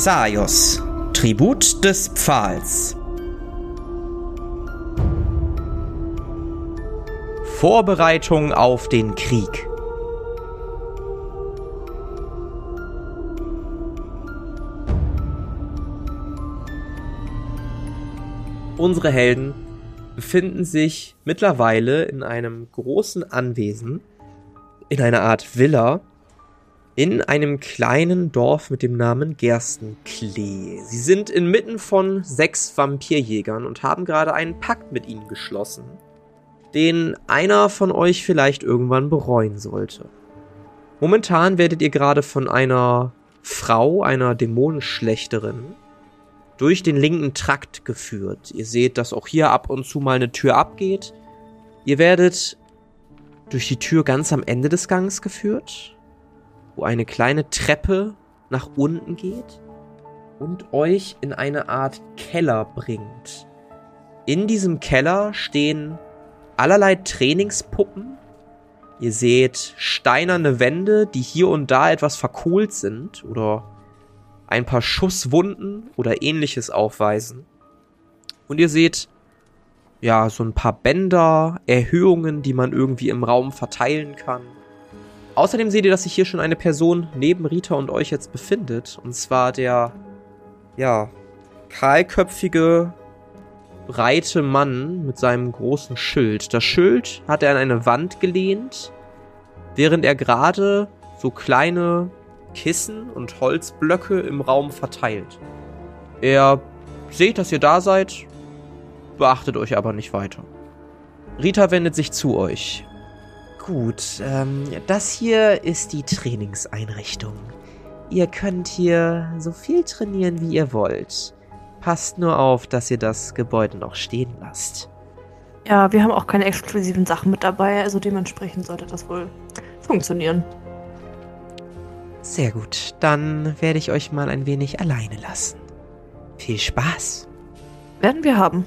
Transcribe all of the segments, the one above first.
Xaios, Tribut des Pfahls. Vorbereitung auf den Krieg. Unsere Helden befinden sich mittlerweile in einem großen Anwesen, in einer Art Villa, in einem kleinen Dorf mit dem Namen Gerstenklee. Sie sind inmitten von sechs Vampirjägern und haben gerade einen Pakt mit ihnen geschlossen, den einer von euch vielleicht irgendwann bereuen sollte. Momentan werdet ihr gerade von einer Frau, einer Dämonenschlechterin, durch den linken Trakt geführt. Ihr seht, dass auch hier ab und zu mal eine Tür abgeht. Ihr werdet durch die Tür ganz am Ende des Gangs geführt wo eine kleine Treppe nach unten geht und euch in eine Art Keller bringt. In diesem Keller stehen allerlei Trainingspuppen. Ihr seht steinerne Wände, die hier und da etwas verkohlt sind oder ein paar Schusswunden oder ähnliches aufweisen. Und ihr seht ja so ein paar Bänder, Erhöhungen, die man irgendwie im Raum verteilen kann. Außerdem seht ihr, dass sich hier schon eine Person neben Rita und euch jetzt befindet. Und zwar der, ja, kahlköpfige, breite Mann mit seinem großen Schild. Das Schild hat er an eine Wand gelehnt, während er gerade so kleine Kissen und Holzblöcke im Raum verteilt. Er seht, dass ihr da seid, beachtet euch aber nicht weiter. Rita wendet sich zu euch. Gut, ähm, das hier ist die Trainingseinrichtung. Ihr könnt hier so viel trainieren, wie ihr wollt. Passt nur auf, dass ihr das Gebäude noch stehen lasst. Ja, wir haben auch keine exklusiven Sachen mit dabei, also dementsprechend sollte das wohl funktionieren. Sehr gut, dann werde ich euch mal ein wenig alleine lassen. Viel Spaß. Werden wir haben.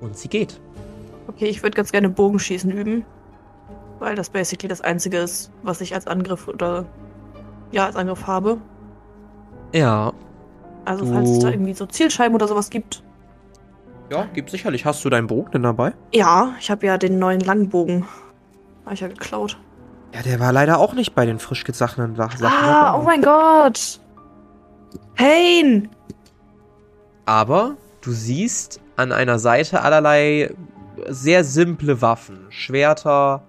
Und sie geht. Okay, ich würde ganz gerne Bogenschießen üben weil das basically das einzige ist, was ich als Angriff oder ja, als Angriff habe. Ja. Also falls es da irgendwie so Zielscheiben oder sowas gibt. Ja, gibt sicherlich. Hast du deinen Bogen denn dabei? Ja, ich habe ja den neuen Langbogen. Habe ich ja geklaut. Ja, der war leider auch nicht bei den frisch gesachenen Sachen. Ah, oh mein Gott. Pain! Aber du siehst an einer Seite allerlei sehr simple Waffen. Schwerter,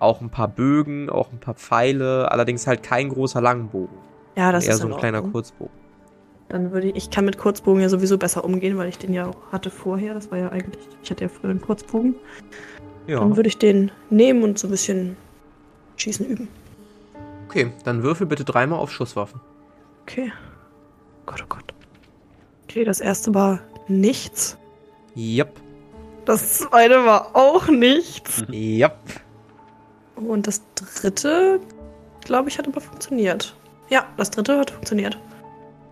auch ein paar Bögen, auch ein paar Pfeile, allerdings halt kein großer Langbogen. Ja, das eher ist so ein kleiner Kurzbogen. Dann würde ich, ich kann mit Kurzbogen ja sowieso besser umgehen, weil ich den ja auch hatte vorher. Das war ja eigentlich, ich hatte ja früher einen Kurzbogen. Ja. Dann würde ich den nehmen und so ein bisschen schießen üben. Okay, dann würfel bitte dreimal auf Schusswaffen. Okay. Gott, oh Gott. Okay, das erste war nichts. Yep. Das zweite war auch nichts. Yep. Und das dritte, glaube ich, hat aber funktioniert. Ja, das dritte hat funktioniert.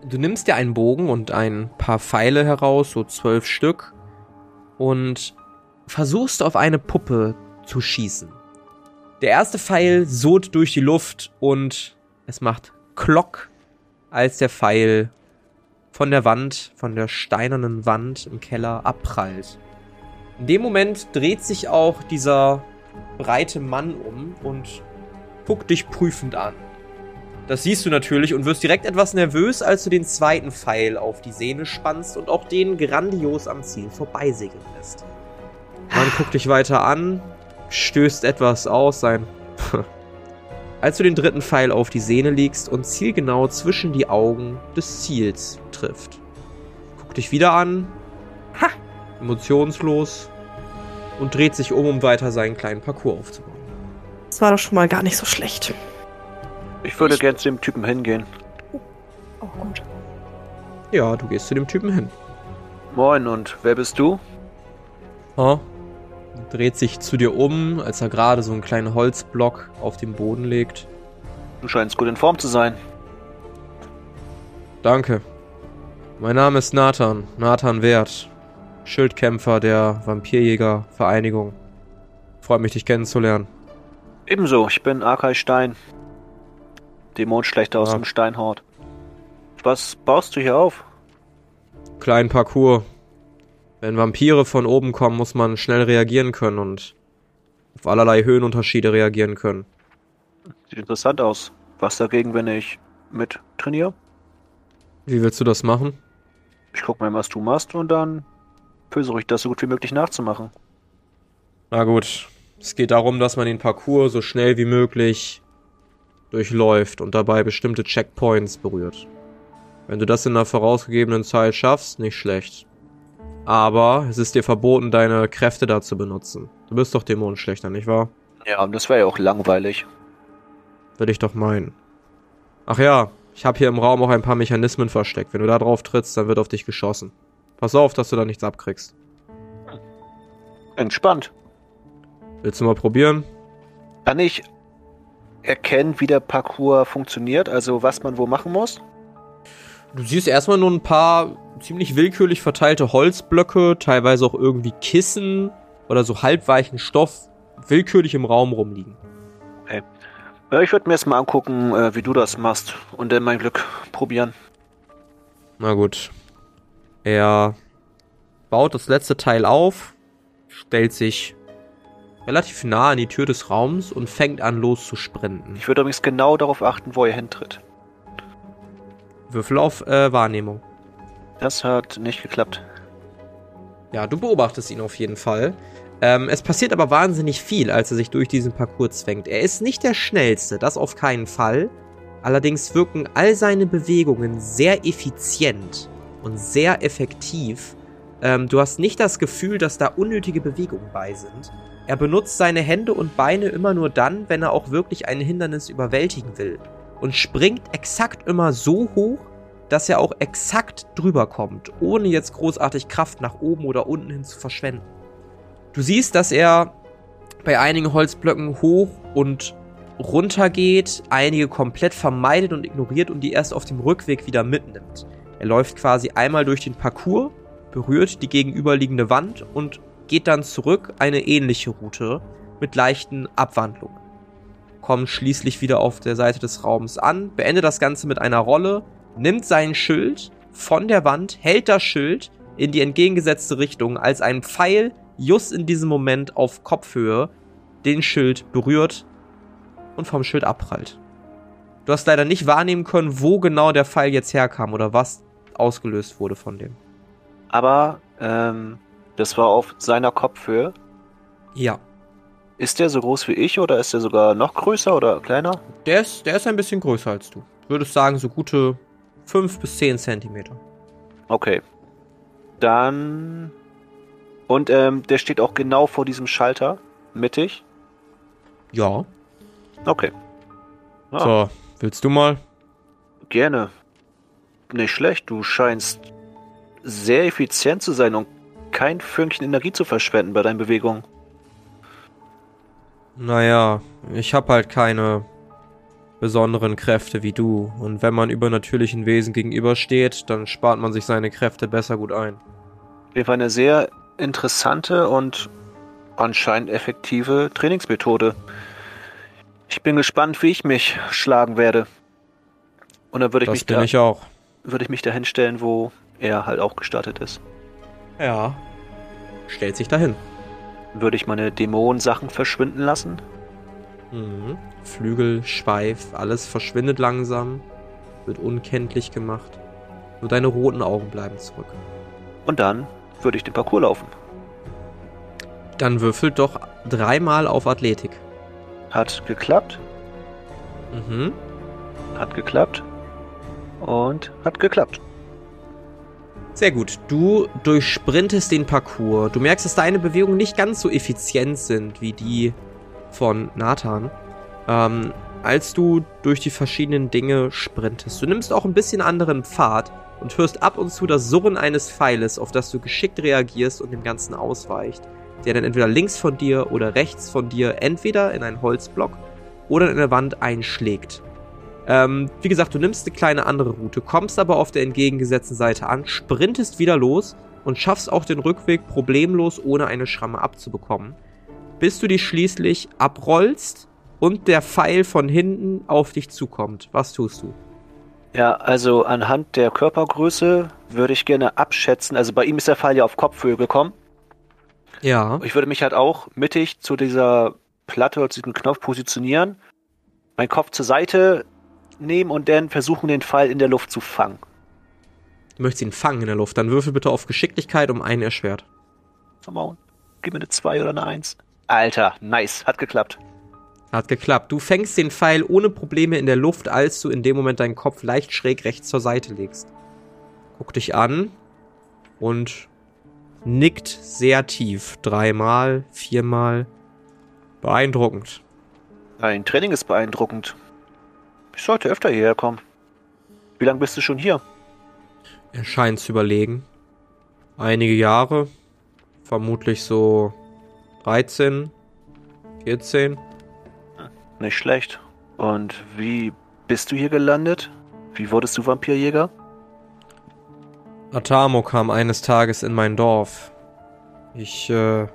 Du nimmst dir einen Bogen und ein paar Pfeile heraus, so zwölf Stück, und versuchst auf eine Puppe zu schießen. Der erste Pfeil sot durch die Luft und es macht Klock, als der Pfeil von der Wand, von der steinernen Wand im Keller abprallt. In dem Moment dreht sich auch dieser breite Mann um und guckt dich prüfend an. Das siehst du natürlich und wirst direkt etwas nervös, als du den zweiten Pfeil auf die Sehne spannst und auch den grandios am Ziel vorbeisegeln lässt. Man guckt dich weiter an, stößt etwas aus, sein. als du den dritten Pfeil auf die Sehne legst und zielgenau zwischen die Augen des Ziels trifft. Guckt dich wieder an. Ha! Emotionslos und dreht sich um, um weiter seinen kleinen Parcours aufzubauen. Das war doch schon mal gar nicht so schlecht. Ich würde ich... gern zu dem Typen hingehen. Oh, gut. Ja, du gehst zu dem Typen hin. Moin, und wer bist du? Ha? Dreht sich zu dir um, als er gerade so einen kleinen Holzblock auf den Boden legt. Du scheinst gut in Form zu sein. Danke. Mein Name ist Nathan, Nathan Wert. Schildkämpfer der Vampirjäger-Vereinigung. Freut mich, dich kennenzulernen. Ebenso, ich bin Arkai Stein. Dämonschlechter aus ja. dem Steinhort. Was baust du hier auf? Kleinen Parcours. Wenn Vampire von oben kommen, muss man schnell reagieren können und auf allerlei Höhenunterschiede reagieren können. Sieht interessant aus. Was dagegen, wenn ich mit trainiere? Wie willst du das machen? Ich guck mal, was du machst und dann versuche ich das so gut wie möglich nachzumachen. Na gut. Es geht darum, dass man den Parcours so schnell wie möglich durchläuft und dabei bestimmte Checkpoints berührt. Wenn du das in einer vorausgegebenen Zeit schaffst, nicht schlecht. Aber es ist dir verboten, deine Kräfte da zu benutzen. Du bist doch Dämonenschlechter, nicht wahr? Ja, das wäre ja auch langweilig. Würde ich doch meinen. Ach ja, ich habe hier im Raum auch ein paar Mechanismen versteckt. Wenn du da drauf trittst, dann wird auf dich geschossen. Pass auf, dass du da nichts abkriegst. Entspannt. Willst du mal probieren? Kann ich erkennen, wie der Parcours funktioniert? Also was man wo machen muss? Du siehst erstmal nur ein paar ziemlich willkürlich verteilte Holzblöcke, teilweise auch irgendwie Kissen oder so halbweichen Stoff willkürlich im Raum rumliegen. Okay. Ja, ich würde mir erstmal angucken, äh, wie du das machst und dann mein Glück probieren. Na gut. Er baut das letzte Teil auf, stellt sich relativ nah an die Tür des Raums und fängt an loszusprinten. Ich würde übrigens genau darauf achten, wo er hintritt. Würfel auf äh, Wahrnehmung. Das hat nicht geklappt. Ja, du beobachtest ihn auf jeden Fall. Ähm, es passiert aber wahnsinnig viel, als er sich durch diesen Parcours zwängt. Er ist nicht der schnellste, das auf keinen Fall. Allerdings wirken all seine Bewegungen sehr effizient und sehr effektiv. Ähm, du hast nicht das Gefühl, dass da unnötige Bewegungen bei sind. Er benutzt seine Hände und Beine immer nur dann, wenn er auch wirklich ein Hindernis überwältigen will. Und springt exakt immer so hoch, dass er auch exakt drüber kommt, ohne jetzt großartig Kraft nach oben oder unten hin zu verschwenden. Du siehst, dass er bei einigen Holzblöcken hoch und runter geht, einige komplett vermeidet und ignoriert und die erst auf dem Rückweg wieder mitnimmt. Er läuft quasi einmal durch den Parcours, berührt die gegenüberliegende Wand und geht dann zurück eine ähnliche Route mit leichten Abwandlungen. Kommt schließlich wieder auf der Seite des Raums an, beendet das Ganze mit einer Rolle, nimmt sein Schild von der Wand, hält das Schild in die entgegengesetzte Richtung, als ein Pfeil just in diesem Moment auf Kopfhöhe den Schild berührt und vom Schild abprallt. Du hast leider nicht wahrnehmen können, wo genau der Pfeil jetzt herkam oder was ausgelöst wurde von dem. Aber ähm, das war auf seiner Kopfhöhe. Ja. Ist der so groß wie ich oder ist der sogar noch größer oder kleiner? Der ist, der ist ein bisschen größer als du. Würdest sagen, so gute 5 bis 10 Zentimeter. Okay. Dann. Und ähm, der steht auch genau vor diesem Schalter, mittig. Ja. Okay. Ah. So, willst du mal? Gerne. Nicht schlecht, du scheinst sehr effizient zu sein und kein Fünkchen Energie zu verschwenden bei deinen Bewegungen. Naja, ich hab halt keine besonderen Kräfte wie du. Und wenn man übernatürlichen Wesen gegenübersteht, dann spart man sich seine Kräfte besser gut ein. Wir war eine sehr interessante und anscheinend effektive Trainingsmethode. Ich bin gespannt, wie ich mich schlagen werde. Und dann würde ich das mich bin da, ich auch. Würde ich mich da hinstellen, wo er halt auch gestartet ist. Ja. Stellt sich dahin. Würde ich meine Dämonensachen verschwinden lassen? Mhm. Flügel, Schweif, alles verschwindet langsam, wird unkenntlich gemacht. Nur deine roten Augen bleiben zurück. Und dann würde ich den Parcours laufen. Dann würfelt doch dreimal auf Athletik. Hat geklappt. Mhm. Hat geklappt. Und hat geklappt. Sehr gut. Du durchsprintest den Parcours. Du merkst, dass deine Bewegungen nicht ganz so effizient sind wie die von Nathan. Ähm, als du durch die verschiedenen Dinge sprintest. Du nimmst auch ein bisschen anderen Pfad und hörst ab und zu das Surren eines Pfeiles, auf das du geschickt reagierst und dem Ganzen ausweicht, der dann entweder links von dir oder rechts von dir entweder in einen Holzblock oder in eine Wand einschlägt. Ähm, wie gesagt, du nimmst eine kleine andere Route, kommst aber auf der entgegengesetzten Seite an, sprintest wieder los und schaffst auch den Rückweg problemlos, ohne eine Schramme abzubekommen. Bis du dich schließlich abrollst und der Pfeil von hinten auf dich zukommt. Was tust du? Ja, also anhand der Körpergröße würde ich gerne abschätzen. Also bei ihm ist der Fall ja auf Kopfhöhe gekommen. Ja. Ich würde mich halt auch mittig zu dieser Platte oder zu diesem Knopf positionieren, meinen Kopf zur Seite nehmen und dann versuchen, den Pfeil in der Luft zu fangen. Du möchtest ihn fangen in der Luft. Dann würfel bitte auf Geschicklichkeit um einen erschwert. Come on. Gib mir eine 2 oder eine 1. Alter, nice. Hat geklappt. Hat geklappt. Du fängst den Pfeil ohne Probleme in der Luft, als du in dem Moment deinen Kopf leicht schräg rechts zur Seite legst. Guck dich an und nickt sehr tief. Dreimal, viermal. Beeindruckend. Dein Training ist beeindruckend. Ich sollte öfter hierher kommen. Wie lange bist du schon hier? Er scheint zu überlegen. Einige Jahre. Vermutlich so 13, 14. Nicht schlecht. Und wie bist du hier gelandet? Wie wurdest du Vampirjäger? Atamo kam eines Tages in mein Dorf. Ich äh,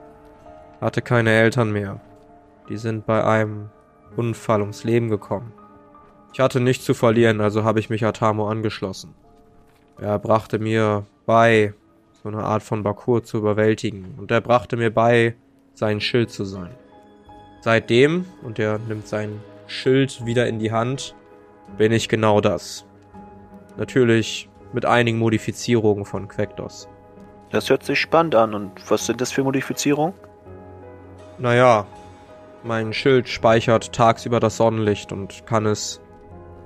hatte keine Eltern mehr. Die sind bei einem Unfall ums Leben gekommen. Ich hatte nichts zu verlieren, also habe ich mich Atamo angeschlossen. Er brachte mir bei, so eine Art von Bakur zu überwältigen. Und er brachte mir bei, sein Schild zu sein. Seitdem, und er nimmt sein Schild wieder in die Hand, bin ich genau das. Natürlich mit einigen Modifizierungen von Quektos. Das hört sich spannend an. Und was sind das für Modifizierungen? Naja, mein Schild speichert tagsüber das Sonnenlicht und kann es,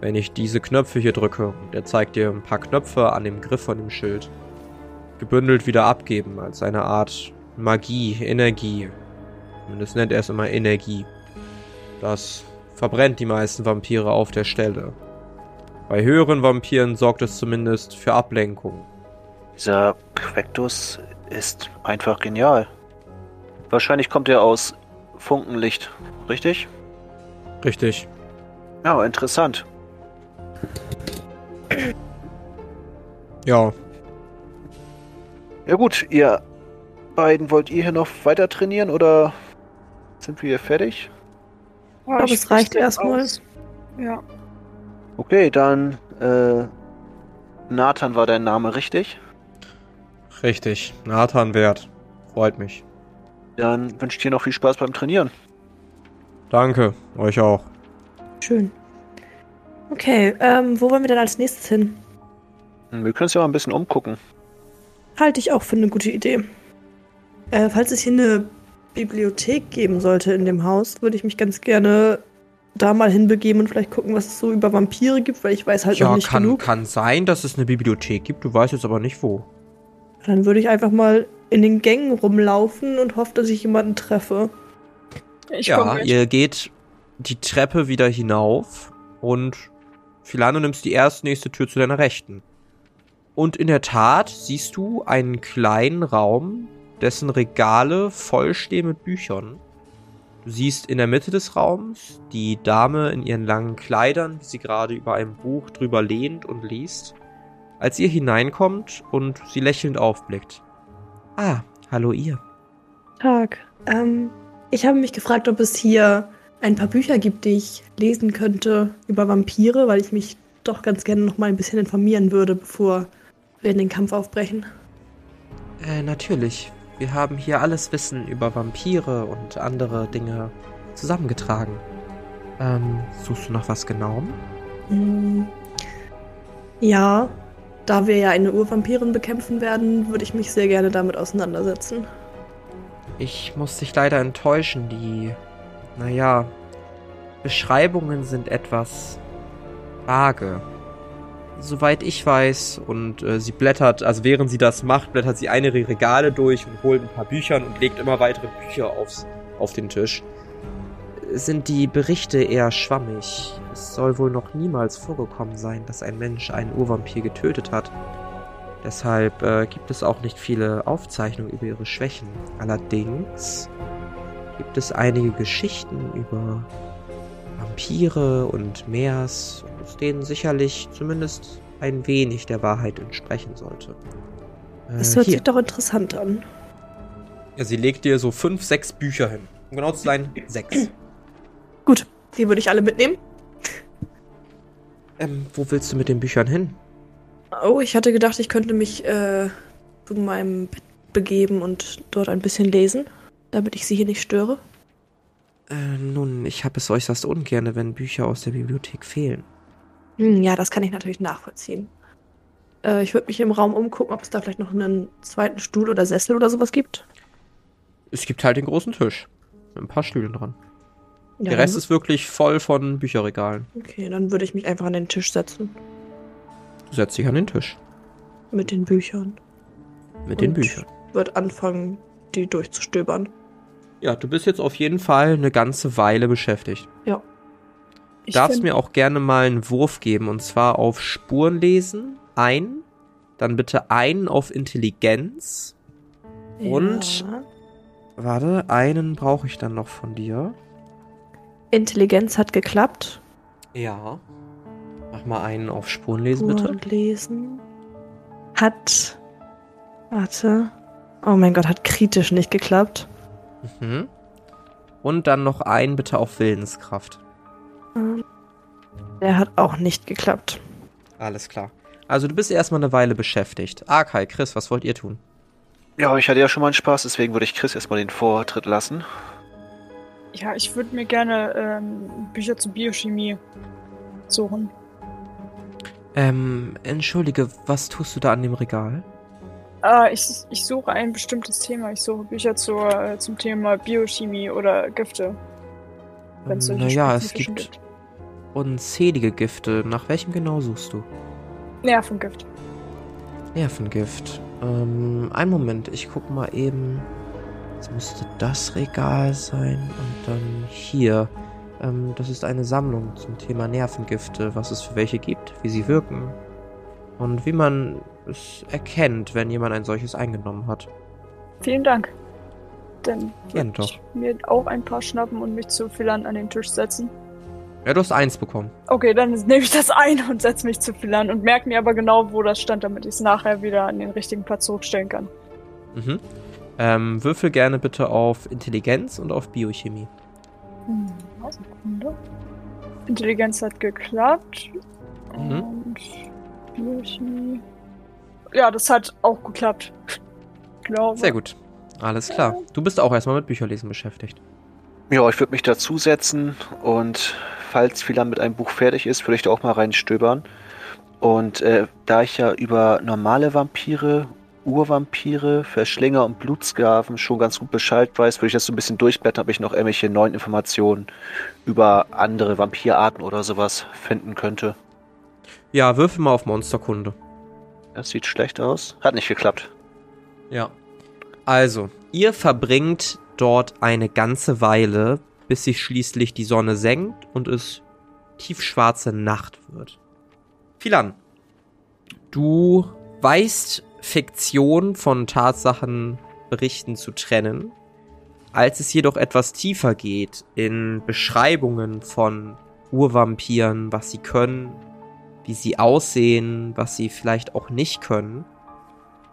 wenn ich diese Knöpfe hier drücke, und er zeigt dir ein paar Knöpfe an dem Griff von dem Schild, gebündelt wieder abgeben als eine Art Magie, Energie. Zumindest nennt er es immer Energie. Das verbrennt die meisten Vampire auf der Stelle. Bei höheren Vampiren sorgt es zumindest für Ablenkung. Dieser Quectus ist einfach genial. Wahrscheinlich kommt er aus Funkenlicht, richtig? Richtig. Ja, interessant. Ja. Ja gut, ihr beiden wollt ihr hier noch weiter trainieren oder sind wir hier fertig? ich glaube, es reicht erstmal. Ja. Okay, dann äh, Nathan war dein Name, richtig? Richtig. Nathan Wert. Freut mich. Dann wünsche ich dir noch viel Spaß beim Trainieren. Danke, euch auch. Schön. Okay, ähm, wo wollen wir denn als nächstes hin? Wir können uns ja mal ein bisschen umgucken. Halte ich auch für eine gute Idee. Äh, falls es hier eine Bibliothek geben sollte in dem Haus, würde ich mich ganz gerne da mal hinbegeben und vielleicht gucken, was es so über Vampire gibt, weil ich weiß halt noch Ja, nicht kann, genug. kann sein, dass es eine Bibliothek gibt. Du weißt jetzt aber nicht wo. Dann würde ich einfach mal in den Gängen rumlaufen und hoffe, dass ich jemanden treffe. Ich ja, ihr geht die Treppe wieder hinauf und Filano nimmst die erste nächste Tür zu deiner Rechten. Und in der Tat siehst du einen kleinen Raum, dessen Regale vollstehen mit Büchern. Du siehst in der Mitte des Raums die Dame in ihren langen Kleidern, wie sie gerade über ein Buch drüber lehnt und liest. Als ihr hineinkommt und sie lächelnd aufblickt. Ah, hallo ihr. Tag. Ähm, ich habe mich gefragt, ob es hier ein paar Bücher gibt, die ich lesen könnte über Vampire, weil ich mich doch ganz gerne noch mal ein bisschen informieren würde, bevor wir in den Kampf aufbrechen. Äh, natürlich. Wir haben hier alles Wissen über Vampire und andere Dinge zusammengetragen. Ähm, suchst du noch was genauem? Hm, ja, da wir ja eine Urvampirin bekämpfen werden, würde ich mich sehr gerne damit auseinandersetzen. Ich muss dich leider enttäuschen. Die, naja, Beschreibungen sind etwas vage. Soweit ich weiß, und äh, sie blättert, also während sie das macht, blättert sie eine ihrer Regale durch und holt ein paar Büchern und legt immer weitere Bücher aufs, auf den Tisch. Sind die Berichte eher schwammig. Es soll wohl noch niemals vorgekommen sein, dass ein Mensch einen Urvampir getötet hat. Deshalb äh, gibt es auch nicht viele Aufzeichnungen über ihre Schwächen. Allerdings gibt es einige Geschichten über Vampire und Meers, aus denen sicherlich zumindest ein wenig der Wahrheit entsprechen sollte. Äh, Das hört hier. sich doch interessant an. Ja, sie legt dir so fünf, sechs Bücher hin. Um genau zu sein, sechs. Gut, die würde ich alle mitnehmen. Ähm, wo willst du mit den Büchern hin? Oh, ich hatte gedacht, ich könnte mich äh, zu meinem Bett begeben und dort ein bisschen lesen, damit ich sie hier nicht störe. Äh, nun, ich habe es äußerst ungerne, wenn Bücher aus der Bibliothek fehlen. Hm, ja, das kann ich natürlich nachvollziehen. Äh, ich würde mich im Raum umgucken, ob es da vielleicht noch einen zweiten Stuhl oder Sessel oder sowas gibt. Es gibt halt den großen Tisch. Mit ein paar Stühlen dran. Ja, Der Rest ist wirklich voll von Bücherregalen. Okay, dann würde ich mich einfach an den Tisch setzen. Du setzt dich an den Tisch. Mit den Büchern. Mit den Büchern. Wird anfangen, die durchzustöbern. Ja, du bist jetzt auf jeden Fall eine ganze Weile beschäftigt. Ich darfst mir auch gerne mal einen Wurf geben und zwar auf Spurenlesen ein, dann bitte einen auf Intelligenz. Und? Ja. Warte, einen brauche ich dann noch von dir. Intelligenz hat geklappt. Ja. Mach mal einen auf Spurenlesen bitte. Und lesen. Hat. Warte. Oh mein Gott, hat kritisch nicht geklappt. Mhm. Und dann noch einen bitte auf Willenskraft. Ähm, Der hat auch nicht geklappt. Alles klar. Also du bist erstmal eine Weile beschäftigt. Arkai, Chris, was wollt ihr tun? Ja, ich hatte ja schon mal einen Spaß, deswegen würde ich Chris erstmal den Vortritt lassen. Ja, ich würde mir gerne ähm, Bücher zur Biochemie suchen. Ähm, entschuldige, was tust du da an dem Regal? Äh, ich, ich suche ein bestimmtes Thema. Ich suche Bücher zur, zum Thema Biochemie oder Gifte. Wenn es naja, es spezifischen gibt unzählige Gifte. Nach welchem genau suchst du? Nervengift. Nervengift. Ähm, einen Moment, ich guck mal eben. Es müsste das Regal sein und dann hier. Ähm, das ist eine Sammlung zum Thema Nervengifte, was es für welche gibt, wie sie wirken und wie man es erkennt, wenn jemand ein solches eingenommen hat. Vielen Dank. Dann würde ich mir auch ein paar schnappen und mich zu Philan an den Tisch setzen. Ja, du hast eins bekommen. Okay, dann nehme ich das ein und setze mich zu Philan und merke mir aber genau, wo das stand, damit ich es nachher wieder an den richtigen Platz zurückstellen kann. Mhm. Ähm, würfel gerne bitte auf Intelligenz und auf Biochemie. Hm, Sekunde. Intelligenz hat geklappt. Mhm. Und Biochemie. Ja, das hat auch geklappt. Glaube. Sehr gut. Alles klar. Du bist auch erstmal mit Bücherlesen beschäftigt. Ja, ich würde mich dazusetzen und falls Philan mit einem Buch fertig ist, würde ich da auch mal reinstöbern. Und äh, da ich ja über normale Vampire, Urvampire, Verschlinger und Blutsklaven schon ganz gut Bescheid weiß, würde ich das so ein bisschen durchblättern, ob ich noch irgendwelche neuen Informationen über andere Vampirarten oder sowas finden könnte. Ja, würfel mal auf Monsterkunde. Das sieht schlecht aus. Hat nicht geklappt. Ja. Also, ihr verbringt dort eine ganze Weile, bis sich schließlich die Sonne senkt und es tiefschwarze Nacht wird. Philan, du weißt Fiktion von Tatsachenberichten zu trennen. Als es jedoch etwas tiefer geht in Beschreibungen von Urvampiren, was sie können, wie sie aussehen, was sie vielleicht auch nicht können,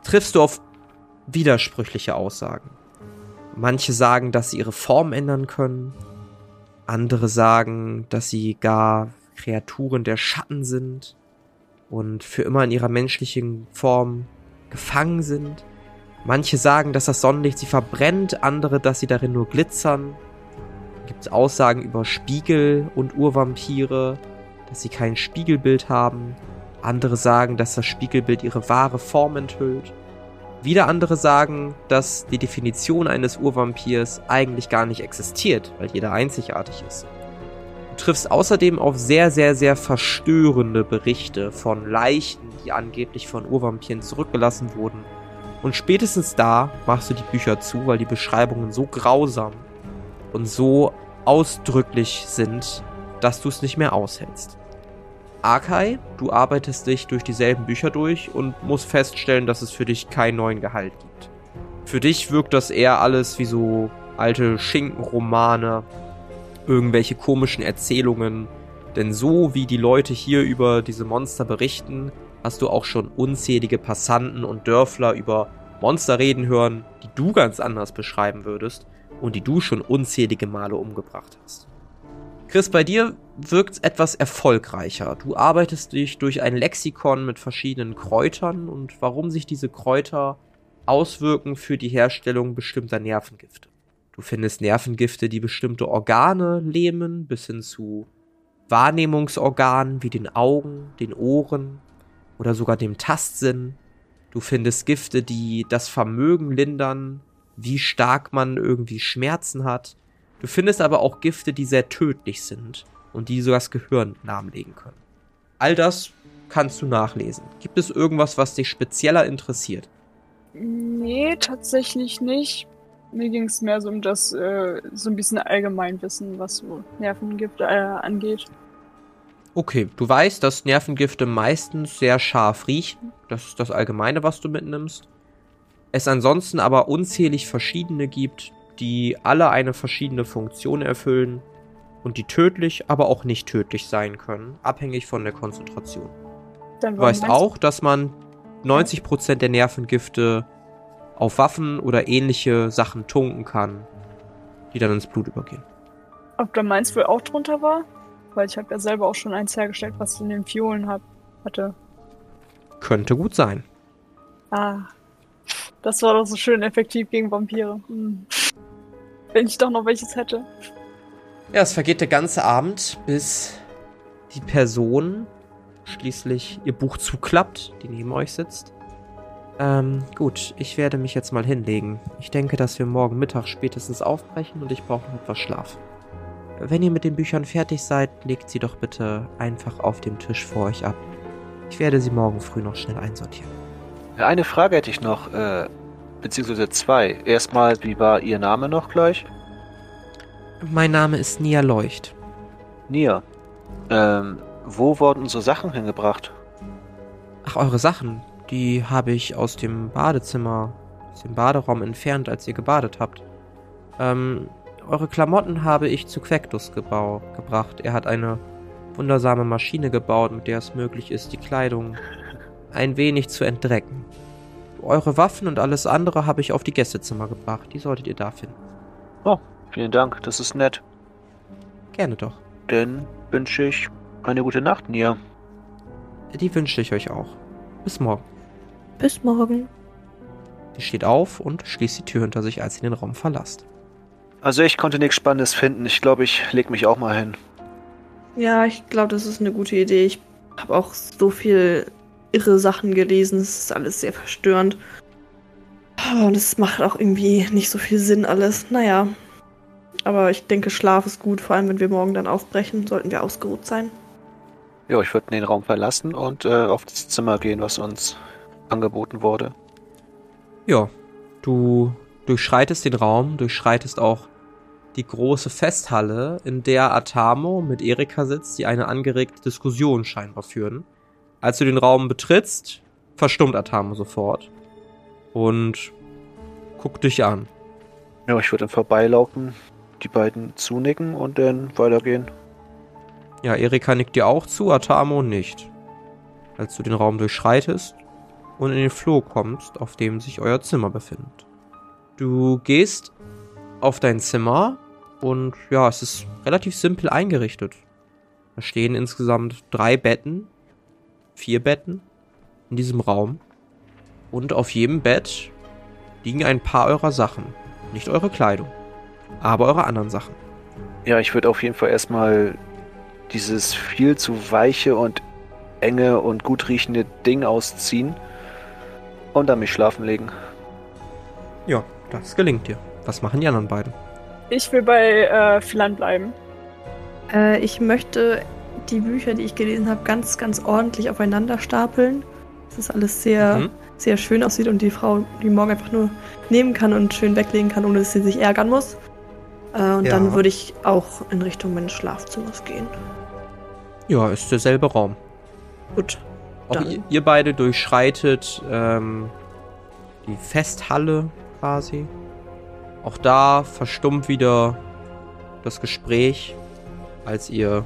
triffst du auf widersprüchliche Aussagen. Manche sagen, dass sie ihre Form ändern können. Andere sagen, dass sie gar Kreaturen der Schatten sind und für immer in ihrer menschlichen Form gefangen sind. Manche sagen, dass das Sonnenlicht sie verbrennt, andere, dass sie darin nur glitzern. Gibt es Aussagen über Spiegel und Urvampire, dass sie kein Spiegelbild haben. Andere sagen, dass das Spiegelbild ihre wahre Form enthüllt. Wieder andere sagen, dass die Definition eines Urvampirs eigentlich gar nicht existiert, weil jeder einzigartig ist. Du triffst außerdem auf sehr, sehr, sehr verstörende Berichte von Leichen, die angeblich von Urvampiren zurückgelassen wurden. Und spätestens da machst du die Bücher zu, weil die Beschreibungen so grausam und so ausdrücklich sind, dass du es nicht mehr aushältst. Arkai, du arbeitest dich durch dieselben Bücher durch und musst feststellen, dass es für dich keinen neuen Gehalt gibt. Für dich wirkt das eher alles wie so alte Schinkenromane, irgendwelche komischen Erzählungen, denn so wie die Leute hier über diese Monster berichten, hast du auch schon unzählige Passanten und Dörfler über Monster reden hören, die du ganz anders beschreiben würdest und die du schon unzählige Male umgebracht hast. Chris, bei dir wirkt etwas erfolgreicher. Du arbeitest dich durch ein Lexikon mit verschiedenen Kräutern und warum sich diese Kräuter auswirken für die Herstellung bestimmter Nervengifte. Du findest Nervengifte, die bestimmte Organe lähmen, bis hin zu Wahrnehmungsorganen wie den Augen, den Ohren oder sogar dem Tastsinn. Du findest Gifte, die das Vermögen lindern, wie stark man irgendwie Schmerzen hat. Du findest aber auch Gifte, die sehr tödlich sind und die sogar das Gehirn lahmlegen können. All das kannst du nachlesen. Gibt es irgendwas, was dich spezieller interessiert? Nee, tatsächlich nicht. Mir ging es mehr so um das, äh, so ein bisschen Allgemeinwissen, was so Nervengifte äh, angeht. Okay, du weißt, dass Nervengifte meistens sehr scharf riechen. Das ist das Allgemeine, was du mitnimmst. Es ansonsten aber unzählig verschiedene gibt, die alle eine verschiedene Funktion erfüllen und die tödlich, aber auch nicht tödlich sein können, abhängig von der Konzentration. Dann Du weißt auch, dass man 90% der Nervengifte auf Waffen oder ähnliche Sachen tunken kann, die dann ins Blut übergehen. Ob da meins wohl auch drunter war? Weil ich habe ja selber auch schon eins hergestellt, was ich in den Fiolen hab, hatte. Könnte gut sein. Ah. Das war doch so schön effektiv gegen Vampire. Hm. Wenn ich doch noch welches hätte. Ja, es vergeht der ganze Abend, bis die Person schließlich ihr Buch zuklappt, die neben euch sitzt. Ähm, gut, ich werde mich jetzt mal hinlegen. Ich denke, dass wir morgen Mittag spätestens aufbrechen und ich brauche noch etwas Schlaf. Wenn ihr mit den Büchern fertig seid, legt sie doch bitte einfach auf dem Tisch vor euch ab. Ich werde sie morgen früh noch schnell einsortieren. Eine Frage hätte ich noch, äh, beziehungsweise zwei. Erstmal, wie war Ihr Name noch gleich? Mein Name ist Nia Leucht. Nia. Ähm, wo wurden unsere Sachen hingebracht? Ach, eure Sachen, die habe ich aus dem Badezimmer, aus dem Baderaum entfernt, als ihr gebadet habt. Ähm, eure Klamotten habe ich zu Quectus gebau gebracht. Er hat eine wundersame Maschine gebaut, mit der es möglich ist, die Kleidung ein wenig zu entdrecken. Eure Waffen und alles andere habe ich auf die Gästezimmer gebracht. Die solltet ihr da finden. Oh, vielen Dank, das ist nett. Gerne doch. Dann wünsche ich eine gute Nacht, Nia. Die wünsche ich euch auch. Bis morgen. Bis morgen. Sie steht auf und schließt die Tür hinter sich, als ihr den Raum verlasst. Also ich konnte nichts Spannendes finden. Ich glaube, ich leg mich auch mal hin. Ja, ich glaube, das ist eine gute Idee. Ich habe auch so viel irre Sachen gelesen. Es ist alles sehr verstörend. Und es macht auch irgendwie nicht so viel Sinn alles. Naja. Aber ich denke, Schlaf ist gut. Vor allem, wenn wir morgen dann aufbrechen, sollten wir ausgeruht sein. Ja, ich würde den Raum verlassen und äh, auf das Zimmer gehen, was uns angeboten wurde. Ja, du durchschreitest den Raum, durchschreitest auch die große Festhalle, in der Atamo mit Erika sitzt, die eine angeregte Diskussion scheinbar führen. Als du den Raum betrittst, verstummt Atamo sofort und guckt dich an. Ja, ich würde dann vorbeilaufen, die beiden zunicken und dann weitergehen. Ja, Erika nickt dir auch zu, Atamo nicht. Als du den Raum durchschreitest und in den Flur kommst, auf dem sich euer Zimmer befindet. Du gehst auf dein Zimmer und ja, es ist relativ simpel eingerichtet. Da stehen insgesamt drei Betten, vier Betten in diesem Raum. Und auf jedem Bett liegen ein paar eurer Sachen. Nicht eure Kleidung, aber eure anderen Sachen. Ja, ich würde auf jeden Fall erstmal dieses viel zu weiche und enge und gut riechende Ding ausziehen und dann mich schlafen legen. Ja, das gelingt dir. Was machen die anderen beiden? Ich will bei äh, Philan bleiben. Äh, ich möchte die Bücher, die ich gelesen habe, ganz, ganz ordentlich aufeinander stapeln. Dass das alles sehr, Mhm. sehr schön aussieht und die Frau die morgen einfach nur nehmen kann und schön weglegen kann, ohne dass sie sich ärgern muss. Äh, und Ja. dann würde ich auch in Richtung meines Schlafzimmers gehen. Ja, ist derselbe Raum. Gut. Auch ihr, ihr beide durchschreitet ähm, die Festhalle quasi. Auch da verstummt wieder das Gespräch, als ihr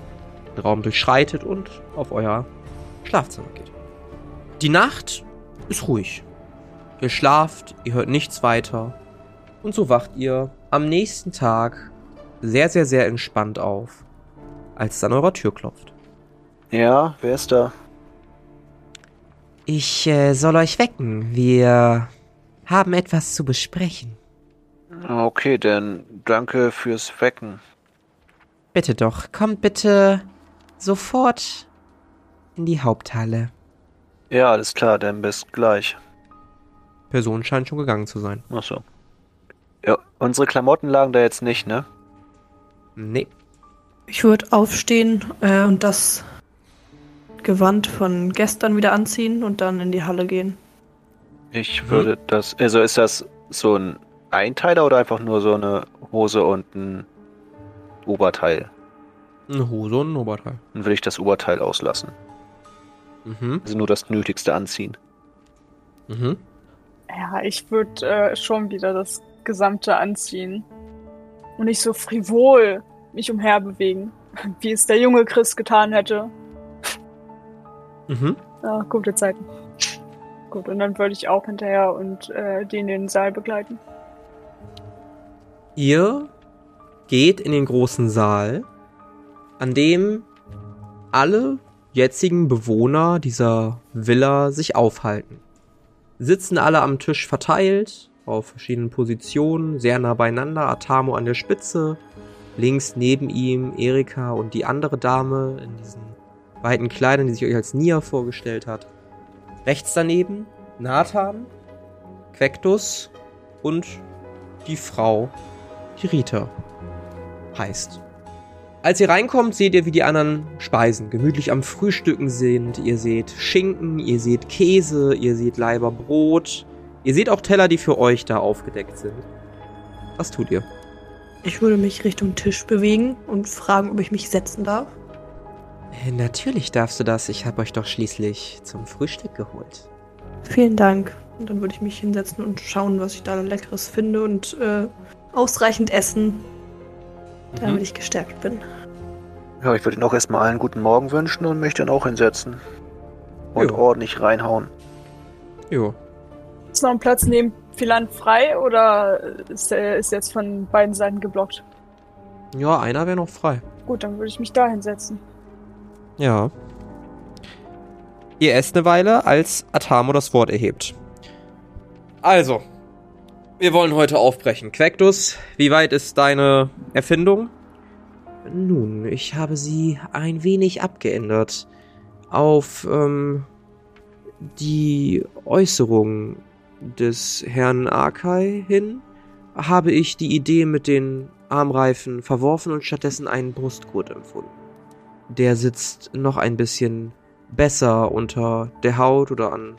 den Raum durchschreitet und auf euer Schlafzimmer geht. Die Nacht ist ruhig. Ihr schlaft, ihr hört nichts weiter. Und so wacht ihr am nächsten Tag sehr, sehr, sehr entspannt auf. als es an eurer Tür klopft. Ja, wer ist da? Ich äh, soll euch wecken. Wir haben etwas zu besprechen. Okay, dann danke fürs Wecken. Bitte doch, kommt bitte sofort in die Haupthalle. Ja, alles klar, dann bis gleich. Person scheint schon gegangen zu sein. Ach so. Ja, unsere Klamotten lagen da jetzt nicht, ne? Nee. Ich würde aufstehen äh, und das Gewand von gestern wieder anziehen und dann in die Halle gehen. Ich würde das. Also ist das so ein Einteiler oder einfach nur so eine Hose und ein Oberteil? Eine Hose und ein Oberteil. Dann will ich das Oberteil auslassen. Mhm. Also nur das Nötigste anziehen. Mhm. Ja, ich würde äh, schon wieder das Gesamte anziehen. Und nicht so frivol mich umherbewegen, wie es der junge Chris getan hätte. Mhm. Ah, gute Zeiten. Gut, und dann würde ich auch hinterher und äh, den in den Saal begleiten. Ihr geht in den großen Saal, an dem alle jetzigen Bewohner dieser Villa sich aufhalten. Sitzen alle am Tisch verteilt, auf verschiedenen Positionen, sehr nah beieinander, Atamo an der Spitze, links neben ihm Erika und die andere Dame in diesen weiten Kleidern, die sich euch als Nia vorgestellt hat. Rechts daneben Nathan, Quectus und die Frau, die Rita heißt. Als ihr reinkommt, seht ihr, wie die anderen speisen, gemütlich am Frühstücken sind. Ihr seht Schinken, ihr seht Käse, ihr seht Leiber Brot. Ihr seht auch Teller, die für euch da aufgedeckt sind. Was tut ihr? Ich würde mich Richtung Tisch bewegen und fragen, ob ich mich setzen darf. Äh, Natürlich darfst du das. Ich habe euch doch schließlich zum Frühstück geholt. Vielen Dank. Und dann würde ich mich hinsetzen und schauen, was ich da Leckeres finde und äh, ausreichend essen, damit Mhm. ich gestärkt bin. Ja, ich würde Ihnen auch erstmal allen guten Morgen wünschen und mich dann auch hinsetzen. Und Jo. ordentlich reinhauen. Jo. Ist noch ein Platz neben Philan frei oder ist der ist jetzt von beiden Seiten geblockt? Ja, einer wäre noch frei. Gut, dann würde ich mich da hinsetzen. Ja. Ihr esst eine Weile, als Atamo das Wort erhebt. Also, wir wollen heute aufbrechen. Quectus, wie weit ist deine Erfindung? Nun, ich habe sie ein wenig abgeändert. Auf, ähm, die Äußerung des Herrn Arkai hin habe ich die Idee mit den Armreifen verworfen und stattdessen einen Brustgurt empfunden der sitzt noch ein bisschen besser unter der Haut oder an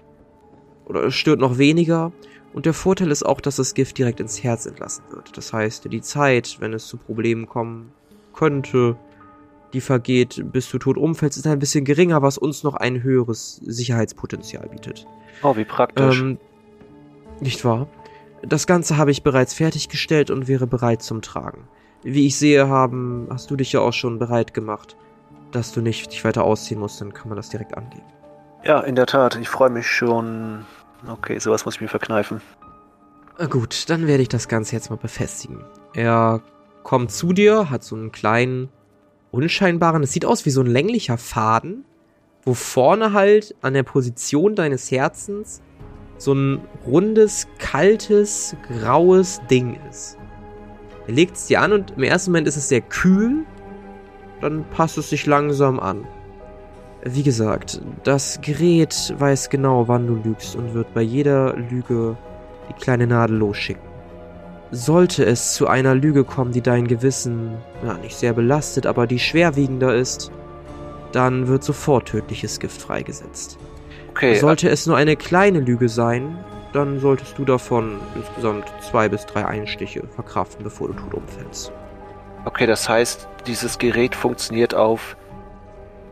oder stört noch weniger. Und der Vorteil ist auch, dass das Gift direkt ins Herz entlassen wird. Das heißt, die Zeit, wenn es zu Problemen kommen könnte, die vergeht, bis du tot umfällst, ist ein bisschen geringer, was uns noch ein höheres Sicherheitspotenzial bietet. Oh, wie praktisch. Ähm, nicht wahr? Das Ganze habe ich bereits fertiggestellt und wäre bereit zum Tragen. Wie ich sehe, haben, hast du dich ja auch schon bereit gemacht, dass du nicht dich weiter ausziehen musst, dann kann man das direkt angehen. ja, in der Tat. Ich freue mich schon. Okay, sowas muss ich mir verkneifen. Äh, Gut, dann werde ich das Ganze jetzt mal befestigen. Er kommt zu dir, hat so einen kleinen, unscheinbaren, es sieht aus wie so ein länglicher Faden, wo vorne halt an der Position deines Herzens so ein rundes, kaltes, graues Ding ist. Er legt es dir an und im ersten Moment ist es sehr kühl, dann passt es sich langsam an. Wie gesagt, das Gerät weiß genau, wann du lügst und wird bei jeder Lüge die kleine Nadel losschicken. Sollte es zu einer Lüge kommen, die dein Gewissen, ja, nicht sehr belastet, aber die schwerwiegender ist, dann wird sofort tödliches Gift freigesetzt. Okay, Sollte es nur eine kleine Lüge sein, dann solltest du davon insgesamt zwei bis drei Einstiche verkraften, bevor du tot umfällst. okay, das heißt, dieses Gerät funktioniert auf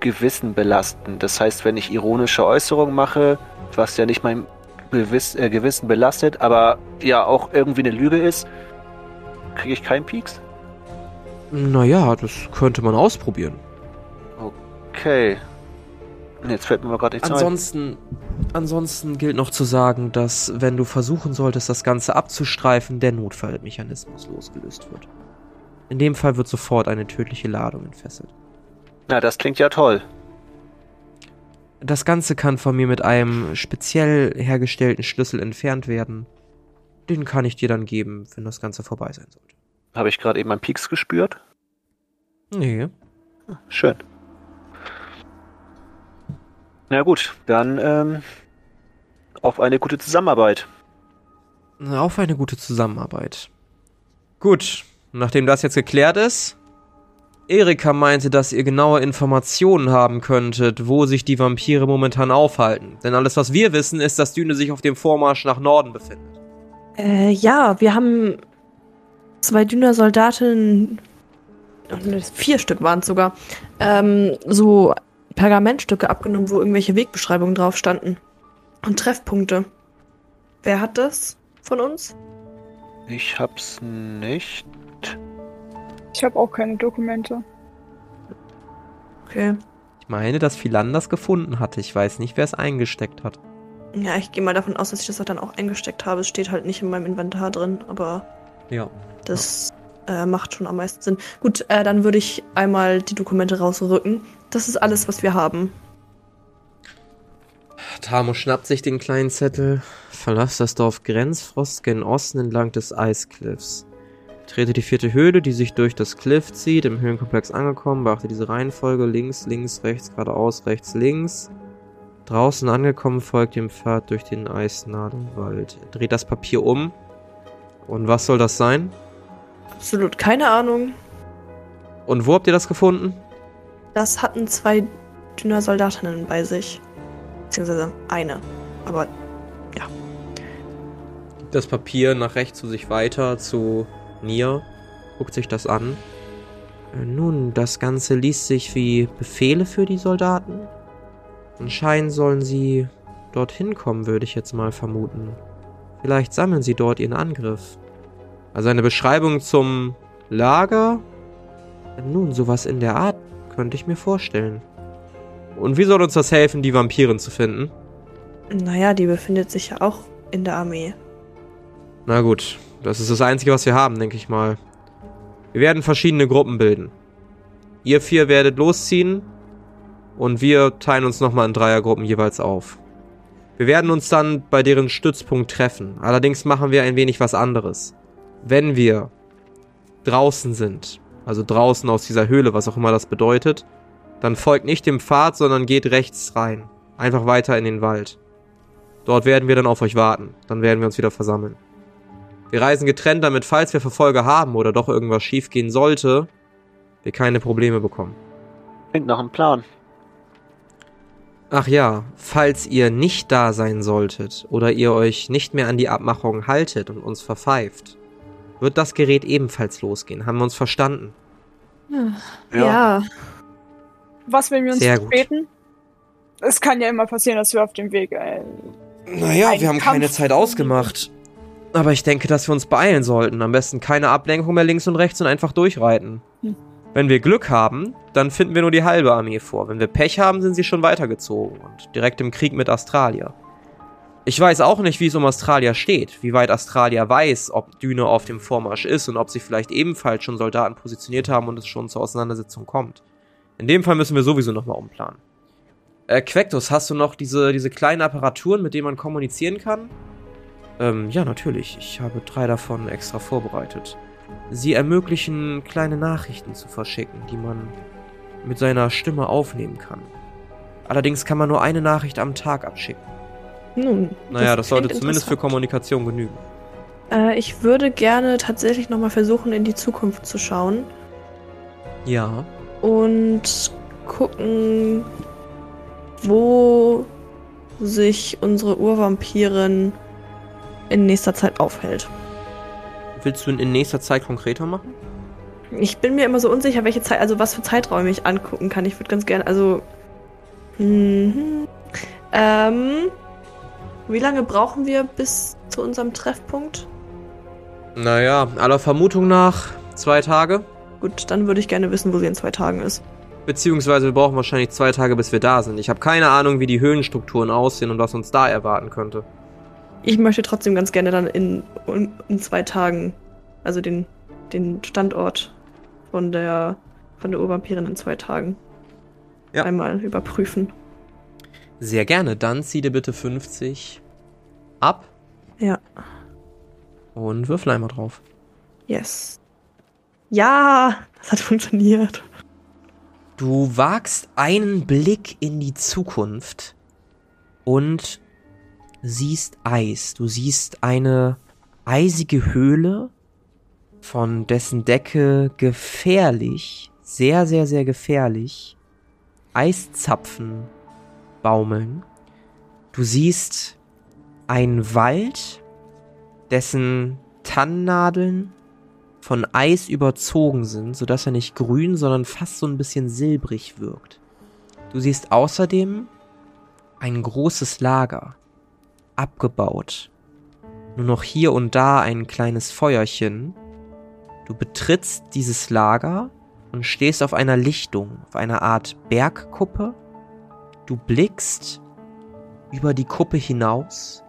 Gewissen belasten. Das heißt, wenn ich ironische Äußerungen mache, was ja nicht mein Gewiss, äh, Gewissen belastet, aber ja auch irgendwie eine Lüge ist, kriege ich keinen Pieks? Naja, das könnte man ausprobieren. Okay. Jetzt fällt mir mal gerade nichts ein. Ansonsten, ansonsten gilt noch zu sagen, dass wenn du versuchen solltest, das Ganze abzustreifen, der Notfallmechanismus losgelöst wird. In dem Fall wird sofort eine tödliche Ladung entfesselt. Na, das klingt ja toll. Das Ganze kann von mir mit einem speziell hergestellten Schlüssel entfernt werden. Den kann ich dir dann geben, wenn das Ganze vorbei sein sollte. Habe ich gerade eben einen Pieks gespürt? Nee. Schön. Na gut, dann ähm, auf eine gute Zusammenarbeit. Auf eine gute Zusammenarbeit. Gut, nachdem das jetzt geklärt ist, Erika meinte, dass ihr genaue Informationen haben könntet, wo sich die Vampire momentan aufhalten. Denn alles, was wir wissen, ist, dass Düne sich auf dem Vormarsch nach Norden befindet. Äh, ja, wir haben zwei Dünner-Soldatinnen, vier Stück waren es sogar, ähm, so Pergamentstücke abgenommen, wo irgendwelche Wegbeschreibungen drauf standen. Und Treffpunkte. Wer hat das von uns? Ich hab's nicht. Ich habe auch keine Dokumente. Okay. Ich meine, dass Philan das gefunden hatte. Ich weiß nicht, wer es eingesteckt hat. Ja, ich gehe mal davon aus, dass ich das dann auch eingesteckt habe. Es steht halt nicht in meinem Inventar drin, aber Ja. das äh, macht schon am meisten Sinn. Gut, äh, dann würde ich einmal die Dokumente rausrücken. Das ist alles, was wir haben. Tamo schnappt sich den kleinen Zettel. Verlasst das Dorf Grenzfrost gen Osten entlang des Eiskliffs. Trete die vierte Höhle, die sich durch das Cliff zieht, im Höhlenkomplex angekommen. Beachte diese Reihenfolge. Links, links, rechts, geradeaus, rechts, links. Draußen angekommen, folgt dem Pfad durch den Eisnadelwald. Dreht das Papier um. Und was soll das sein? Absolut keine Ahnung. Und wo habt ihr das gefunden? Das hatten zwei dünner Soldatinnen bei sich. Beziehungsweise eine. Aber Das Papier nach rechts zu sich weiter zu Nia. Guckt sich das an. Äh, Nun, das Ganze liest sich wie Befehle für die Soldaten. Anscheinend sollen sie dorthin kommen, würde ich jetzt mal vermuten. Vielleicht sammeln sie dort ihren Angriff. Also eine Beschreibung zum Lager? Nun, sowas in der Art könnte ich mir vorstellen. Und wie soll uns das helfen, die Vampiren zu finden? naja, die befindet sich ja auch in der Armee. Na gut, das ist das Einzige, was wir haben, denke ich mal. Wir werden verschiedene Gruppen bilden. Ihr vier werdet losziehen und wir teilen uns nochmal in Dreiergruppen jeweils auf. Wir werden uns dann bei deren Stützpunkt treffen. Allerdings machen wir ein wenig was anderes. Wenn wir draußen sind, also draußen aus dieser Höhle, was auch immer das bedeutet, dann folgt nicht dem Pfad, sondern geht rechts rein. Einfach weiter in den Wald. Dort werden wir dann auf euch warten. Dann werden wir uns wieder versammeln. Wir reisen getrennt, damit falls wir Verfolger haben oder doch irgendwas schiefgehen sollte, wir keine Probleme bekommen. Klingt nach einem Plan. Ach ja, falls ihr nicht da sein solltet oder ihr euch nicht mehr an die Abmachung haltet und uns verpfeift, wird das Gerät ebenfalls losgehen. Haben wir uns verstanden? Ja. Was, wenn wir uns beten? Es kann ja immer passieren, dass wir auf dem Weg. Äh, Naja, wir haben Kampf- keine Zeit ausgemacht. Aber ich denke, dass wir uns beeilen sollten. Am besten keine Ablenkung mehr links und rechts und einfach durchreiten. Hm. Wenn wir Glück haben, dann finden wir nur die halbe Armee vor. Wenn wir Pech haben, sind sie schon weitergezogen und direkt im Krieg mit Australia. Ich weiß auch nicht, wie es um Australia steht, wie weit Australia weiß, ob Düne auf dem Vormarsch ist und ob sie vielleicht ebenfalls schon Soldaten positioniert haben und es schon zur Auseinandersetzung kommt. In dem Fall müssen wir sowieso nochmal umplanen. Äh, Quectus, hast du noch diese, diese kleinen Apparaturen, mit denen man kommunizieren kann? Ähm, ja, natürlich. Ich habe drei davon extra vorbereitet. Sie ermöglichen, kleine Nachrichten zu verschicken, die man mit seiner Stimme aufnehmen kann. Allerdings kann man nur eine Nachricht am Tag abschicken. Nun. Naja, das, sollte klingt zumindest für. Kommunikation genügen. Äh, ich würde gerne tatsächlich nochmal versuchen, in die Zukunft zu schauen Ja. und gucken, wo sich unsere Urvampirin in nächster Zeit aufhält. Willst du ihn in nächster Zeit konkreter machen? Ich bin mir immer so unsicher, welche Zeit, also was für Zeiträume ich angucken kann. Ich würde ganz gerne, also. Mhm. Ähm. Wie lange brauchen wir bis zu unserem Treffpunkt? Naja, aller Vermutung nach zwei Tage. Gut, dann würde ich gerne wissen, wo sie in zwei Tagen ist. Beziehungsweise wir brauchen wahrscheinlich zwei Tage, bis wir da sind. Ich habe keine Ahnung, wie die Höhenstrukturen aussehen und was uns da erwarten könnte. Ich möchte trotzdem ganz gerne dann in, in, in zwei Tagen, also den, den Standort von der von der Urvampirin in zwei Tagen. Ja. einmal überprüfen. Sehr gerne. Dann zieh dir bitte 50 ab Ja, und würfel einmal drauf. yes. Ja, das hat funktioniert. Du wagst einen Blick in die Zukunft und siehst Eis. Du siehst eine eisige Höhle, von dessen Decke gefährlich, sehr, sehr, sehr gefährlich Eiszapfen baumeln. Du siehst einen Wald, dessen Tannennadeln von Eis überzogen sind, sodass er nicht grün, sondern fast so ein bisschen silbrig wirkt. Du siehst außerdem ein großes Lager, abgebaut. Nur noch hier und da ein kleines Feuerchen. Du betrittst dieses Lager und stehst auf einer Lichtung, auf einer Art Bergkuppe. Du blickst über die Kuppe hinaus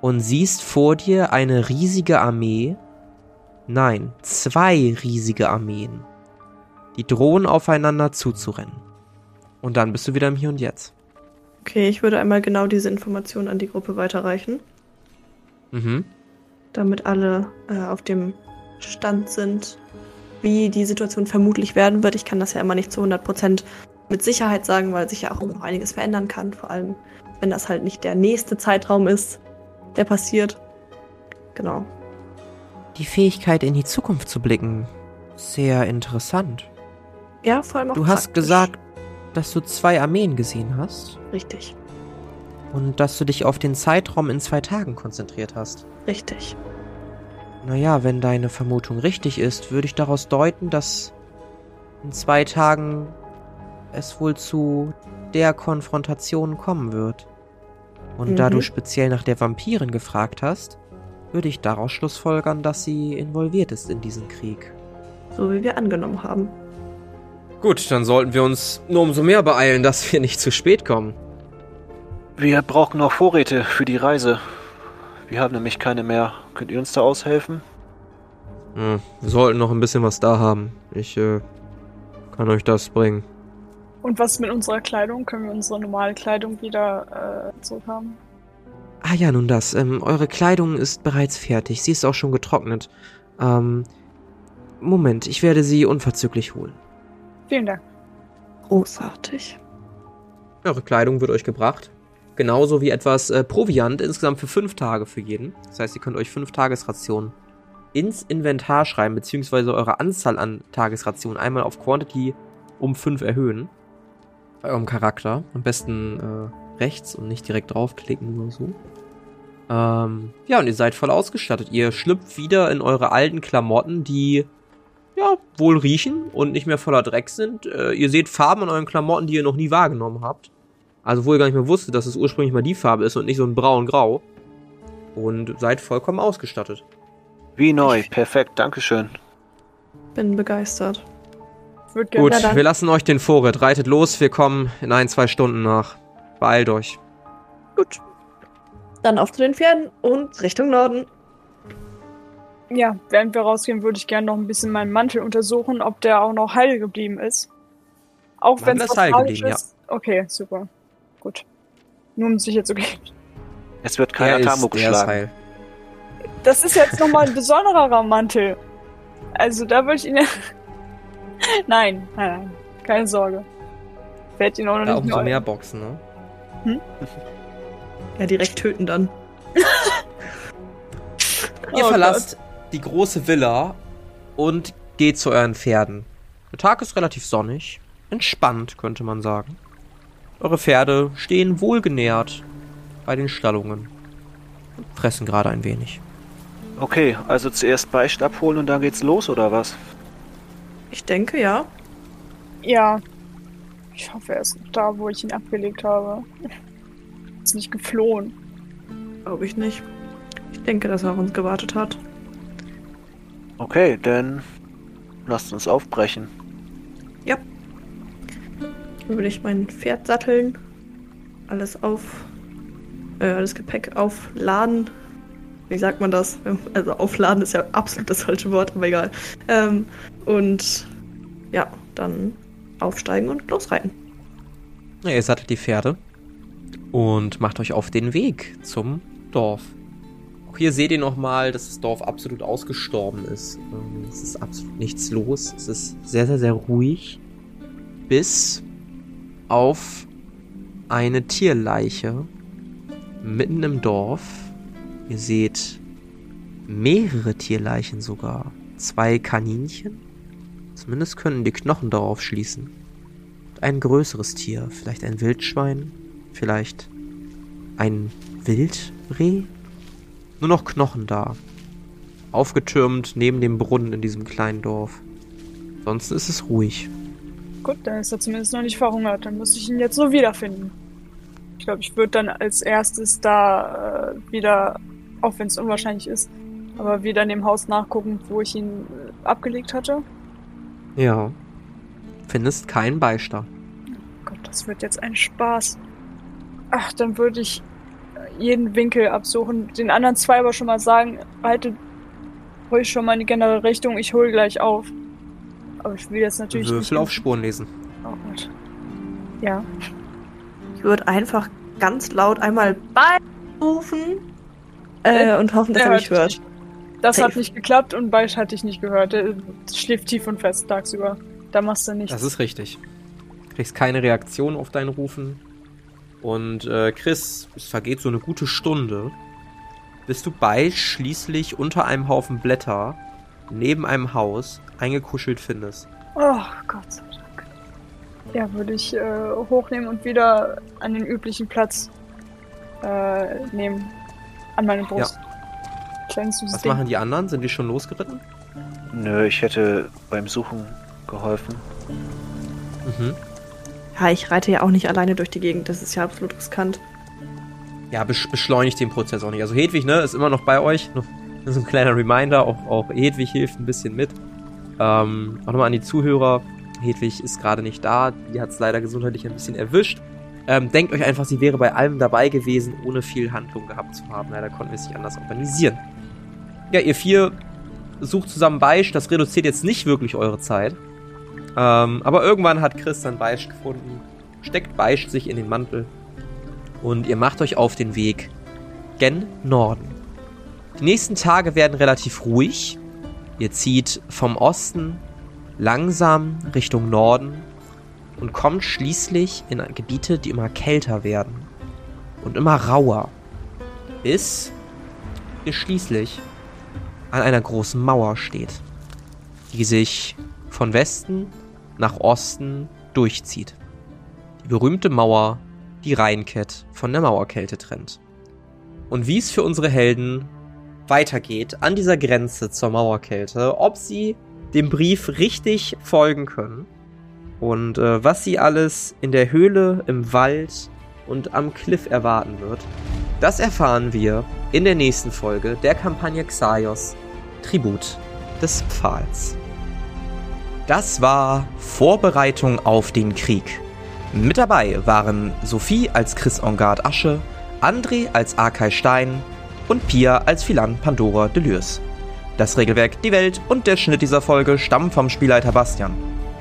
und siehst vor dir eine riesige Armee, nein, zwei riesige Armeen, die drohen aufeinander zuzurennen. Und dann bist du wieder im Hier und Jetzt. Okay, ich würde einmal genau diese Information an die Gruppe weiterreichen, Mhm. damit alle äh, auf dem Stand sind, wie die Situation vermutlich werden wird. Ich kann das ja immer nicht zu 100% mit Sicherheit sagen, weil sich ja auch noch einiges verändern kann, vor allem wenn das halt nicht der nächste Zeitraum ist, der passiert. Genau. Die Fähigkeit in die Zukunft zu blicken, sehr interessant. Ja, vor allem auch Du hast praktisch. gesagt, dass du zwei Armeen gesehen hast Richtig, und dass du dich auf den Zeitraum in zwei Tagen konzentriert hast. richtig. Naja, wenn deine Vermutung richtig ist, würde ich daraus deuten, dass in zwei Tagen es wohl zu der Konfrontation kommen wird. Und da Mhm. du speziell nach der Vampirin gefragt hast, würde ich daraus schlussfolgern, dass sie involviert ist in diesen Krieg. So wie wir angenommen haben. Gut, dann sollten wir uns nur umso mehr beeilen, dass wir nicht zu spät kommen. Wir brauchen noch Vorräte für die Reise. Wir haben nämlich keine mehr. Könnt ihr uns da aushelfen? Hm, wir sollten noch ein bisschen was da haben. Ich äh, kann euch das bringen. Und was mit unserer Kleidung? Können wir unsere normale Kleidung wieder äh, zurückhaben? Ah ja, nun das. Ähm, eure Kleidung ist bereits fertig. Sie ist auch schon getrocknet. Ähm, Moment, ich werde sie unverzüglich holen. Vielen Dank. Großartig. Eure Kleidung wird euch gebracht. Genauso wie etwas äh, Proviant, insgesamt für fünf Tage für jeden. Das heißt, ihr könnt euch fünf Tagesrationen ins Inventar schreiben, beziehungsweise eure Anzahl an Tagesrationen einmal auf Quantity um fünf erhöhen. Bei eurem Charakter. Am besten äh, rechts und nicht direkt draufklicken oder so. Ähm, ja, und ihr seid voll ausgestattet. Ihr schlüpft wieder in eure alten Klamotten, die ja, wohl riechen und nicht mehr voller Dreck sind. Äh, ihr seht Farben an euren Klamotten, die ihr noch nie wahrgenommen habt. Also wo ihr gar nicht mehr wusstet, dass es ursprünglich mal die Farbe ist und nicht so ein braun-grau. Und seid vollkommen ausgestattet. Wie neu. Perfekt. Dankeschön. Bin begeistert. Gerne. Gut, dann. wir lassen euch den Vorrat. Reitet los, wir kommen in ein, zwei Stunden nach. Beeilt euch. Gut. Dann auf zu den Pferden und Richtung Norden. Ja, während wir rausgehen, würde ich gerne noch ein bisschen meinen Mantel untersuchen, ob der auch noch heil geblieben ist. Auch wenn es heil falsch geblieben, ist. Okay, super. Gut. Nur um sicher zu gehen. Es wird kein Der Atamo ist, der ist geschlagen. heil. Das ist jetzt nochmal ein besonderer Mantel. Also da würde ich ihn ja. nein, nein, nein. Keine Sorge. Werd ihn auch noch Ja, nicht umso neu. mehr Boxen, ne? Ja, direkt töten dann. Ihr Oh verlasst die große Villa und geht zu euren Pferden. Der Tag ist relativ sonnig, entspannt, könnte man sagen. Eure Pferde stehen wohlgenährt bei den Stallungen. und Fressen gerade ein wenig. Okay, also zuerst Beicht abholen und dann geht's los, oder was? Ich denke, ja. Ja. Ich hoffe, er ist noch da, wo ich ihn abgelegt habe. Ist nicht geflohen. Glaube ich nicht. Ich denke, dass er auf uns gewartet hat. Okay, dann lasst uns aufbrechen. Dann würde ich mein Pferd satteln. Alles auf. Äh, alles Gepäck aufladen. Wie sagt man das? Also aufladen ist ja absolut das falsche Wort, aber egal. Ähm, und ja, dann aufsteigen und losreiten. Ja, ihr sattelt die Pferde und macht euch auf den Weg zum Dorf. Auch hier seht ihr nochmal, dass das Dorf absolut ausgestorben ist. Ähm, es ist absolut nichts los. Es ist sehr, sehr, sehr ruhig. Bis auf eine Tierleiche mitten im Dorf. Ihr seht mehrere Tierleichen sogar. Zwei Kaninchen. Zumindest können die Knochen darauf schließen. Und ein größeres Tier. Vielleicht ein Wildschwein. Vielleicht ein Wildreh. Nur noch Knochen da. Aufgetürmt neben dem Brunnen in diesem kleinen Dorf. Ansonsten ist es ruhig. Gut, dann ist er zumindest noch nicht verhungert. Dann muss ich ihn jetzt nur wiederfinden. Ich glaube, ich würde dann als erstes da äh, wieder, auch wenn es unwahrscheinlich ist, aber wieder in dem Haus nachgucken, wo ich ihn äh, abgelegt hatte. Ja. Findest keinen Beistand. Gott, das wird jetzt ein Spaß. Ach, dann würde ich jeden Winkel absuchen. Den anderen zwei aber schon mal sagen, haltet ruhig schon mal in die generelle Richtung, ich hole gleich auf. Aber ich will jetzt natürlich. Würfel nicht auf Spuren lesen. Oh Gott. Ja. Ich würde einfach ganz laut einmal bei rufen äh, und hoffen, dass er mich hört. Das Safe. hat nicht geklappt und Beisch hatte ich nicht gehört. Der schläft tief und fest tagsüber. Da machst du nichts. Das ist richtig. Kriegst keine Reaktion auf dein Rufen. Und äh, Chris, es vergeht so eine gute Stunde, bis du bei schließlich unter einem Haufen Blätter neben einem Haus eingekuschelt findest. Oh Gott sei Dank. Ja, würde ich äh, hochnehmen und wieder an den üblichen Platz äh, nehmen. An meine Brust. Kleines süßes Was Ding. machen die anderen? Sind die schon losgeritten? Nö, ich hätte beim Suchen geholfen. Mhm. Ja, ich reite ja auch nicht alleine durch die Gegend. Das ist ja absolut riskant. Ja, besch beschleunigt den Prozess auch nicht. Also Hedwig, ne, ist immer noch bei euch. Noch so ein kleiner Reminder, auch, auch Hedwig hilft ein bisschen mit. Ähm, auch nochmal an die Zuhörer. Hedwig ist gerade nicht da. Die hat es leider gesundheitlich ein bisschen erwischt. Ähm, denkt euch einfach, sie wäre bei allem dabei gewesen, ohne viel Handlung gehabt zu haben. Leider konnten wir es nicht anders organisieren. Ja, ihr vier sucht zusammen Beisch. Das reduziert jetzt nicht wirklich eure Zeit. Ähm, aber irgendwann hat Chris dann Beisch gefunden, steckt Beisch sich in den Mantel und ihr macht euch auf den Weg gen Norden. Die nächsten Tage werden relativ ruhig. Ihr zieht vom Osten langsam Richtung Norden und kommt schließlich in Gebiete, die immer kälter werden und immer rauer, bis ihr schließlich an einer großen Mauer steht, die sich von Westen nach Osten durchzieht. Die berühmte Mauer, die Rheinkett von der Mauerkälte trennt. Und wie es für unsere Helden weitergeht an dieser Grenze zur Mauerkälte, ob sie dem Brief richtig folgen können und äh, was sie alles in der Höhle, im Wald und am Cliff erwarten wird, das erfahren wir in der nächsten Folge der Kampagne Xaios Tribut des Pfahls. Das war Vorbereitung auf den Krieg. Mit dabei waren Sophie als Chris Engard Asche, André als Arkay Stein und Pia als Philan Pandora Delürs. Das Regelwerk, die Welt und der Schnitt dieser Folge stammen vom Spielleiter Bastian.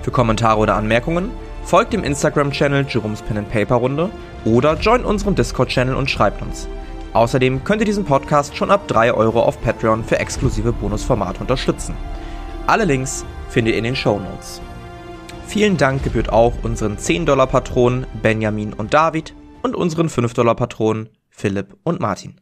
Für Kommentare oder Anmerkungen folgt dem Instagram-Channel Jerome's Pen and Paper Runde oder joint unserem Discord-Channel und schreibt uns. Außerdem könnt ihr diesen Podcast schon ab 3 Euro auf Patreon für exklusive Bonusformate unterstützen. Alle Links findet ihr in den Show Notes. Vielen Dank gebührt auch unseren 10-Dollar-Patronen Benjamin und David und unseren 5-Dollar-Patronen Philipp und Martin.